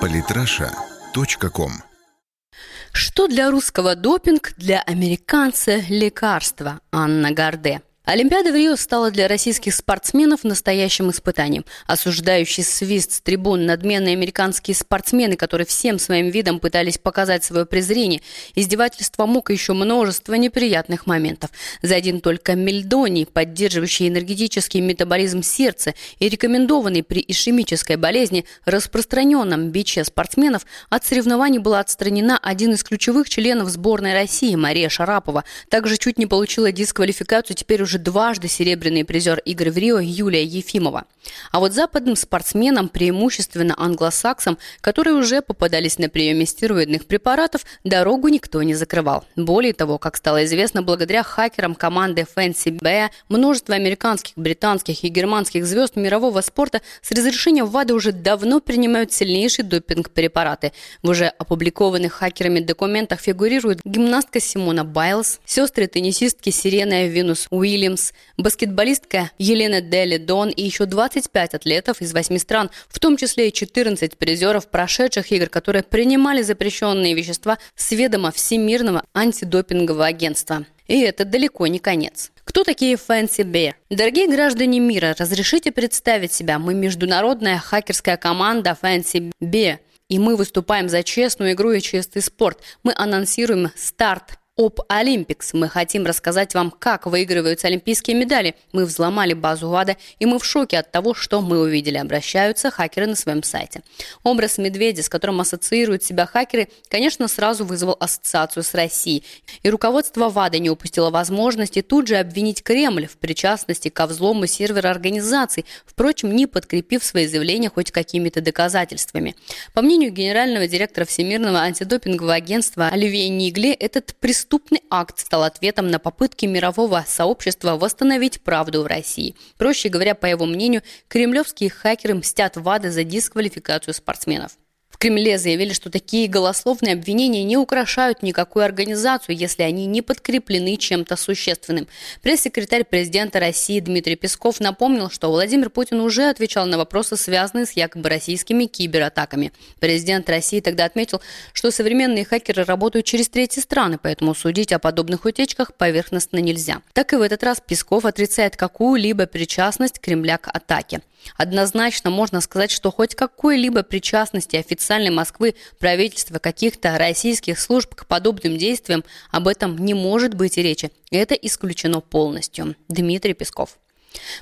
Политраша.ком Что для русского допинг, для американца лекарство? Анна Гарде. Олимпиада в Рио стала для российских спортсменов настоящим испытанием. Осуждающий свист с трибун надменные американские спортсмены, которые всем своим видом пытались показать свое презрение, издевательства мог еще множество неприятных моментов. За один только мельдоний, поддерживающий энергетический метаболизм сердца и рекомендованный при ишемической болезни распространенном биче спортсменов, от соревнований была отстранена один из ключевых членов сборной России Мария Шарапова. Также чуть не получила дисквалификацию теперь уже дважды серебряный призер игр в Рио Юлия Ефимова. А вот западным спортсменам, преимущественно англосаксам, которые уже попадались на приеме стероидных препаратов, дорогу никто не закрывал. Более того, как стало известно, благодаря хакерам команды Fancy Bear, множество американских, британских и германских звезд мирового спорта с разрешением ВАДА уже давно принимают сильнейшие допинг-препараты. В уже опубликованных хакерами документах фигурируют гимнастка Симона Байлз, сестры теннисистки Сирена Винус Уилл Уильямс, баскетболистка Елена Дели Дон и еще 25 атлетов из 8 стран, в том числе и 14 призеров прошедших игр, которые принимали запрещенные вещества с ведома Всемирного антидопингового агентства. И это далеко не конец. Кто такие Fancy Bear? Дорогие граждане мира, разрешите представить себя. Мы международная хакерская команда Fancy Bear. И мы выступаем за честную игру и чистый спорт. Мы анонсируем старт об Олимпикс. Мы хотим рассказать вам, как выигрываются олимпийские медали. Мы взломали базу ВАДА, и мы в шоке от того, что мы увидели. Обращаются хакеры на своем сайте. Образ медведя, с которым ассоциируют себя хакеры, конечно, сразу вызвал ассоциацию с Россией. И руководство ВАДА не упустило возможности тут же обвинить Кремль в причастности ко взлому сервера организации, впрочем, не подкрепив свои заявления хоть какими-то доказательствами. По мнению генерального директора Всемирного антидопингового агентства Оливье Нигле, этот преступник Преступный акт стал ответом на попытки мирового сообщества восстановить правду в России. Проще говоря, по его мнению, кремлевские хакеры мстят ВАДА за дисквалификацию спортсменов. Кремле заявили, что такие голословные обвинения не украшают никакую организацию, если они не подкреплены чем-то существенным. Пресс-секретарь президента России Дмитрий Песков напомнил, что Владимир Путин уже отвечал на вопросы, связанные с якобы российскими кибератаками. Президент России тогда отметил, что современные хакеры работают через третьи страны, поэтому судить о подобных утечках поверхностно нельзя. Так и в этот раз Песков отрицает какую-либо причастность Кремля к атаке. Однозначно можно сказать, что хоть какой-либо причастности официальной Москвы, правительства, каких-то российских служб к подобным действиям об этом не может быть и речи. Это исключено полностью. Дмитрий Песков.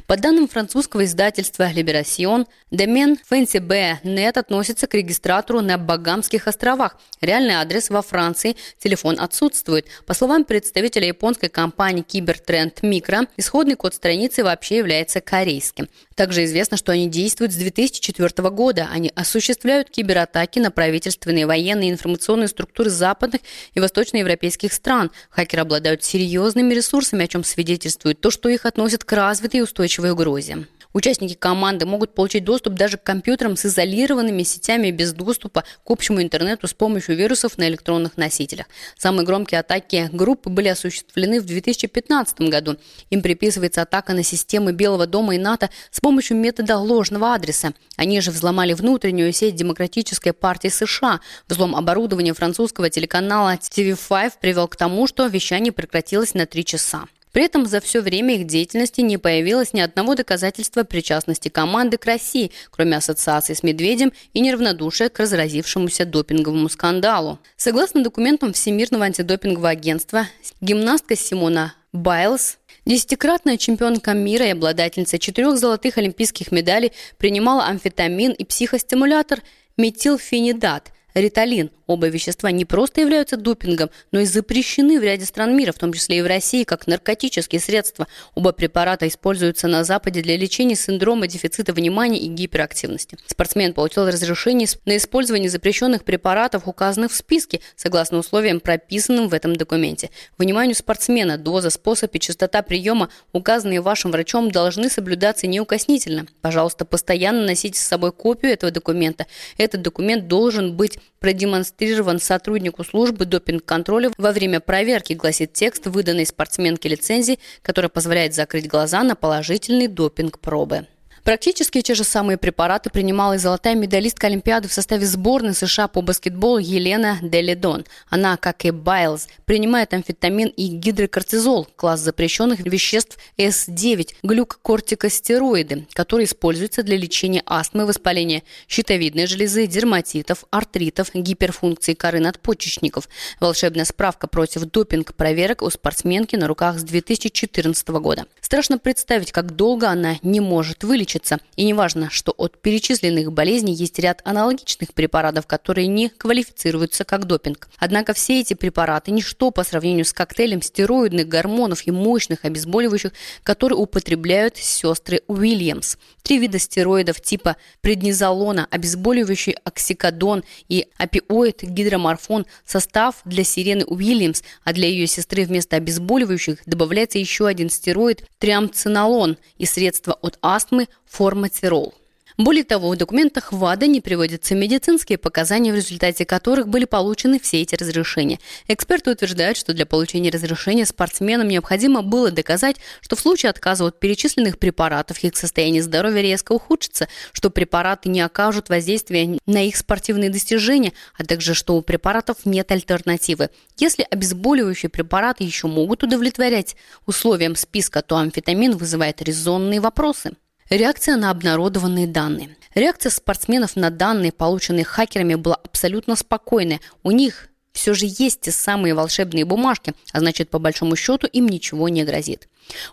По данным французского издательства «Либерасьон», домен fancyb.net относится к регистратору на Багамских островах. Реальный адрес во Франции, телефон отсутствует. По словам представителя японской компании Кибертренд Микро, исходный код страницы вообще является корейским. Также известно, что они действуют с 2004 года. Они осуществляют кибератаки на правительственные, военные и информационные структуры западных и восточноевропейских стран. Хакеры обладают серьезными ресурсами, о чем свидетельствует то, что их относят к развитой и устойчивой угрозе. Участники команды могут получить доступ даже к компьютерам с изолированными сетями без доступа к общему интернету с помощью вирусов на электронных носителях. Самые громкие атаки группы были осуществлены в 2015 году. Им приписывается атака на системы Белого дома и НАТО с помощью метода ложного адреса. Они же взломали внутреннюю сеть Демократической партии США. Взлом оборудования французского телеканала TV5 привел к тому, что вещание прекратилось на три часа. При этом за все время их деятельности не появилось ни одного доказательства причастности команды к России, кроме ассоциации с Медведем и неравнодушия к разразившемуся допинговому скандалу. Согласно документам Всемирного антидопингового агентства, гимнастка Симона Байлз Десятикратная чемпионка мира и обладательница четырех золотых олимпийских медалей принимала амфетамин и психостимулятор метилфенидат – Риталин. Оба вещества не просто являются допингом, но и запрещены в ряде стран мира, в том числе и в России, как наркотические средства. Оба препарата используются на Западе для лечения синдрома дефицита внимания и гиперактивности. Спортсмен получил разрешение на использование запрещенных препаратов, указанных в списке, согласно условиям, прописанным в этом документе. Вниманию спортсмена доза, способ и частота приема, указанные вашим врачом, должны соблюдаться неукоснительно. Пожалуйста, постоянно носите с собой копию этого документа. Этот документ должен быть продемонстрирован сотруднику службы допинг-контроля во время проверки, гласит текст выданной спортсменке лицензии, которая позволяет закрыть глаза на положительный допинг пробы. Практически те же самые препараты принимала и золотая медалистка Олимпиады в составе сборной США по баскетболу Елена Делидон. Она, как и Байлз, принимает амфетамин и гидрокортизол, класс запрещенных веществ С9, глюкокортикостероиды, которые используются для лечения астмы, воспаления щитовидной железы, дерматитов, артритов, гиперфункции коры надпочечников. Волшебная справка против допинг проверок у спортсменки на руках с 2014 года. Страшно представить, как долго она не может вылечить лечится. И неважно, что от перечисленных болезней есть ряд аналогичных препаратов, которые не квалифицируются как допинг. Однако все эти препараты – ничто по сравнению с коктейлем стероидных гормонов и мощных обезболивающих, которые употребляют сестры Уильямс. Три вида стероидов типа преднизолона, обезболивающий оксикодон и опиоид гидроморфон – состав для сирены Уильямс, а для ее сестры вместо обезболивающих добавляется еще один стероид – триамцинолон и средства от астмы форматирол. Более того, в документах ВАДА не приводятся медицинские показания, в результате которых были получены все эти разрешения. Эксперты утверждают, что для получения разрешения спортсменам необходимо было доказать, что в случае отказа от перечисленных препаратов их состояние здоровья резко ухудшится, что препараты не окажут воздействия на их спортивные достижения, а также что у препаратов нет альтернативы. Если обезболивающие препараты еще могут удовлетворять условиям списка, то амфетамин вызывает резонные вопросы. Реакция на обнародованные данные. Реакция спортсменов на данные, полученные хакерами, была абсолютно спокойная. У них все же есть те самые волшебные бумажки, а значит, по большому счету, им ничего не грозит.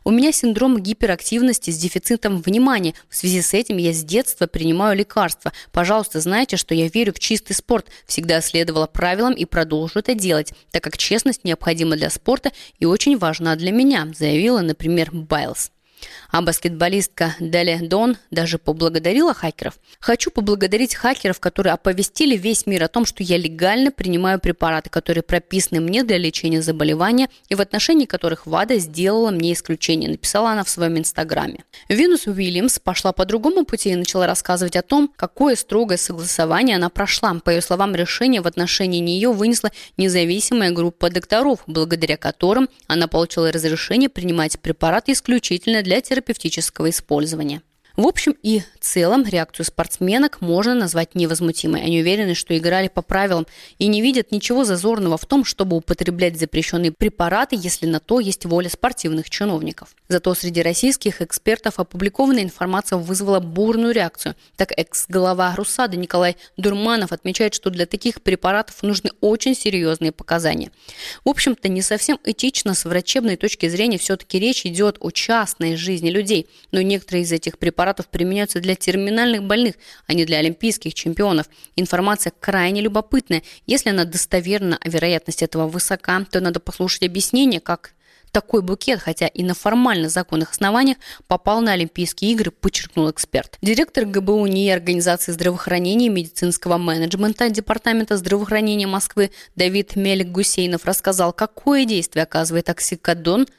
У меня синдром гиперактивности с дефицитом внимания. В связи с этим я с детства принимаю лекарства. Пожалуйста, знайте, что я верю в чистый спорт. Всегда следовала правилам и продолжу это делать, так как честность необходима для спорта и очень важна для меня, заявила, например, Байлз. А баскетболистка Дели Дон даже поблагодарила хакеров. Хочу поблагодарить хакеров, которые оповестили весь мир о том, что я легально принимаю препараты, которые прописаны мне для лечения заболевания и в отношении которых ВАДА сделала мне исключение, написала она в своем инстаграме. Винус Уильямс пошла по другому пути и начала рассказывать о том, какое строгое согласование она прошла. По ее словам, решение в отношении нее вынесла независимая группа докторов, благодаря которым она получила разрешение принимать препараты исключительно для терапевтического использования. В общем и целом реакцию спортсменок можно назвать невозмутимой. Они уверены, что играли по правилам и не видят ничего зазорного в том, чтобы употреблять запрещенные препараты, если на то есть воля спортивных чиновников. Зато среди российских экспертов опубликованная информация вызвала бурную реакцию. Так экс-глава Русада Николай Дурманов отмечает, что для таких препаратов нужны очень серьезные показания. В общем-то, не совсем этично с врачебной точки зрения все-таки речь идет о частной жизни людей, но некоторые из этих препаратов препаратов применяются для терминальных больных, а не для олимпийских чемпионов. Информация крайне любопытная. Если она достоверна, а вероятность этого высока, то надо послушать объяснение, как такой букет, хотя и на формально законных основаниях, попал на Олимпийские игры, подчеркнул эксперт. Директор ГБУ НИИ Организации здравоохранения и медицинского менеджмента Департамента здравоохранения Москвы Давид Мелик-Гусейнов рассказал, какое действие оказывает оксикодон –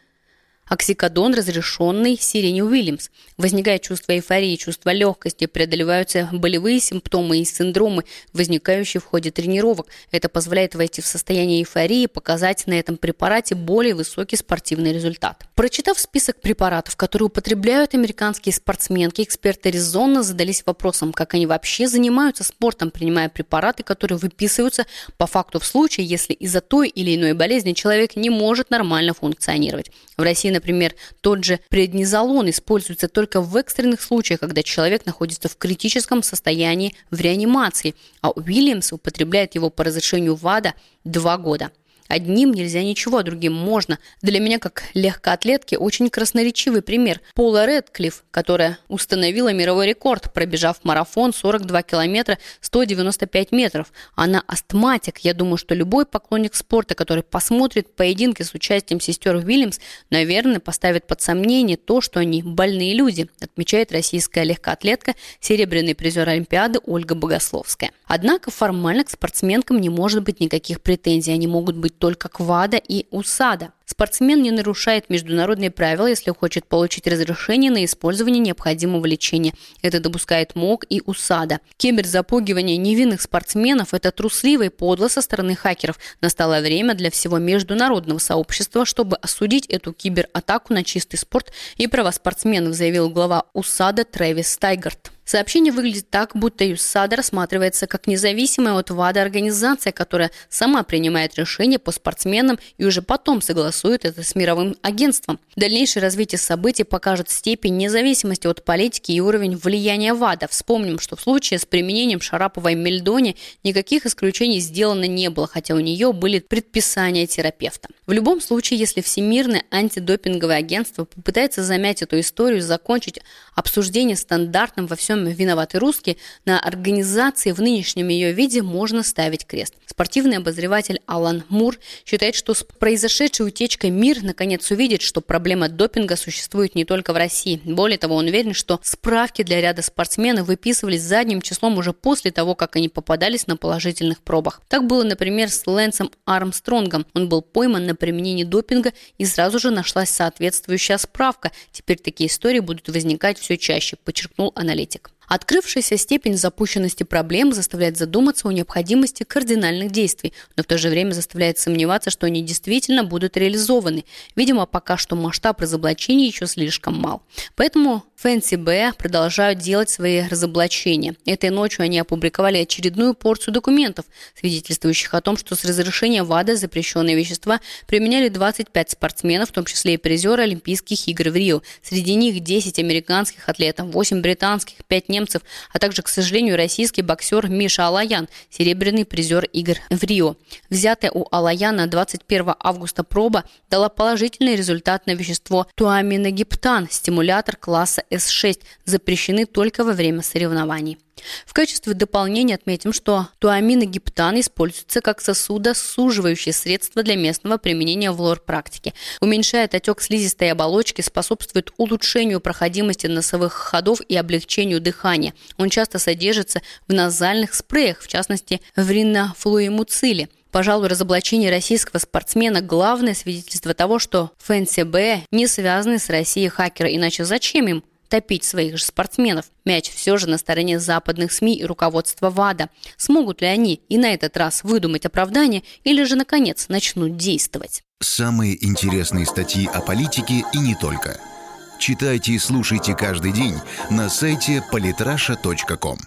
Оксикодон, разрешенный Сирене Уильямс. Возникает чувство эйфории, чувство легкости, преодолеваются болевые симптомы и синдромы, возникающие в ходе тренировок. Это позволяет войти в состояние эйфории и показать на этом препарате более высокий спортивный результат. Прочитав список препаратов, которые употребляют американские спортсменки, эксперты резонно задались вопросом, как они вообще занимаются спортом, принимая препараты, которые выписываются по факту в случае, если из-за той или иной болезни человек не может нормально функционировать. В России например, тот же преднизолон используется только в экстренных случаях, когда человек находится в критическом состоянии в реанимации, а Уильямс употребляет его по разрешению ВАДА два года – Одним нельзя ничего, другим можно. Для меня, как легкоатлетки, очень красноречивый пример. Пола Редклифф, которая установила мировой рекорд, пробежав марафон 42 километра 195 метров. Она астматик. Я думаю, что любой поклонник спорта, который посмотрит поединки с участием сестер Уильямс, наверное, поставит под сомнение то, что они больные люди, отмечает российская легкоатлетка, серебряный призер Олимпиады Ольга Богословская. Однако формально к спортсменкам не может быть никаких претензий. Они могут быть только Квада и Усада. Спортсмен не нарушает международные правила, если хочет получить разрешение на использование необходимого лечения. Это допускает МОК и УСАДА. Киберзапугивание невинных спортсменов – это трусливо и подло со стороны хакеров. Настало время для всего международного сообщества, чтобы осудить эту кибератаку на чистый спорт и права спортсменов, заявил глава УСАДА Трэвис Стайгард. Сообщение выглядит так, будто ЮСАД рассматривается как независимая от ВАДА организация, которая сама принимает решения по спортсменам и уже потом согласует это с мировым агентством. Дальнейшее развитие событий покажет степень независимости от политики и уровень влияния ВАДА. Вспомним, что в случае с применением Шараповой Мельдони никаких исключений сделано не было, хотя у нее были предписания терапевта. В любом случае, если Всемирное антидопинговое агентство попытается замять эту историю, закончить обсуждение стандартным во всем виноваты русские, на организации в нынешнем ее виде можно ставить крест. Спортивный обозреватель Алан Мур считает, что с произошедшей утечкой мир наконец увидит, что проблема допинга существует не только в России. Более того, он уверен, что справки для ряда спортсменов выписывались задним числом уже после того, как они попадались на положительных пробах. Так было, например, с Лэнсом Армстронгом. Он был пойман на применении допинга и сразу же нашлась соответствующая справка. Теперь такие истории будут возникать все чаще, подчеркнул аналитик. Открывшаяся степень запущенности проблем заставляет задуматься о необходимости кардинальных действий, но в то же время заставляет сомневаться, что они действительно будут реализованы. Видимо, пока что масштаб разоблачений еще слишком мал. Поэтому ФНСБ продолжают делать свои разоблачения. Этой ночью они опубликовали очередную порцию документов, свидетельствующих о том, что с разрешения ВАДА запрещенные вещества применяли 25 спортсменов, в том числе и призеры Олимпийских игр в Рио. Среди них 10 американских атлетов, 8 британских, 5 немцев, а также, к сожалению, российский боксер Миша Алаян, серебряный призер игр в Рио. Взятая у Алаяна 21 августа проба дала положительный результат на вещество туаминогиптан, стимулятор класса с6 запрещены только во время соревнований. В качестве дополнения отметим, что туаминогиптан используется как сосудосуживающее средство для местного применения в лор-практике. Уменьшает отек слизистой оболочки, способствует улучшению проходимости носовых ходов и облегчению дыхания. Он часто содержится в назальных спреях, в частности в ринофлуэмуциле. Пожалуй, разоблачение российского спортсмена – главное свидетельство того, что ФНСБ не связаны с Россией хакеры, иначе зачем им топить своих же спортсменов. Мяч все же на стороне западных СМИ и руководства ВАДА. Смогут ли они и на этот раз выдумать оправдание или же, наконец, начнут действовать? Самые интересные статьи о политике и не только. Читайте и слушайте каждый день на сайте polytrasha.com.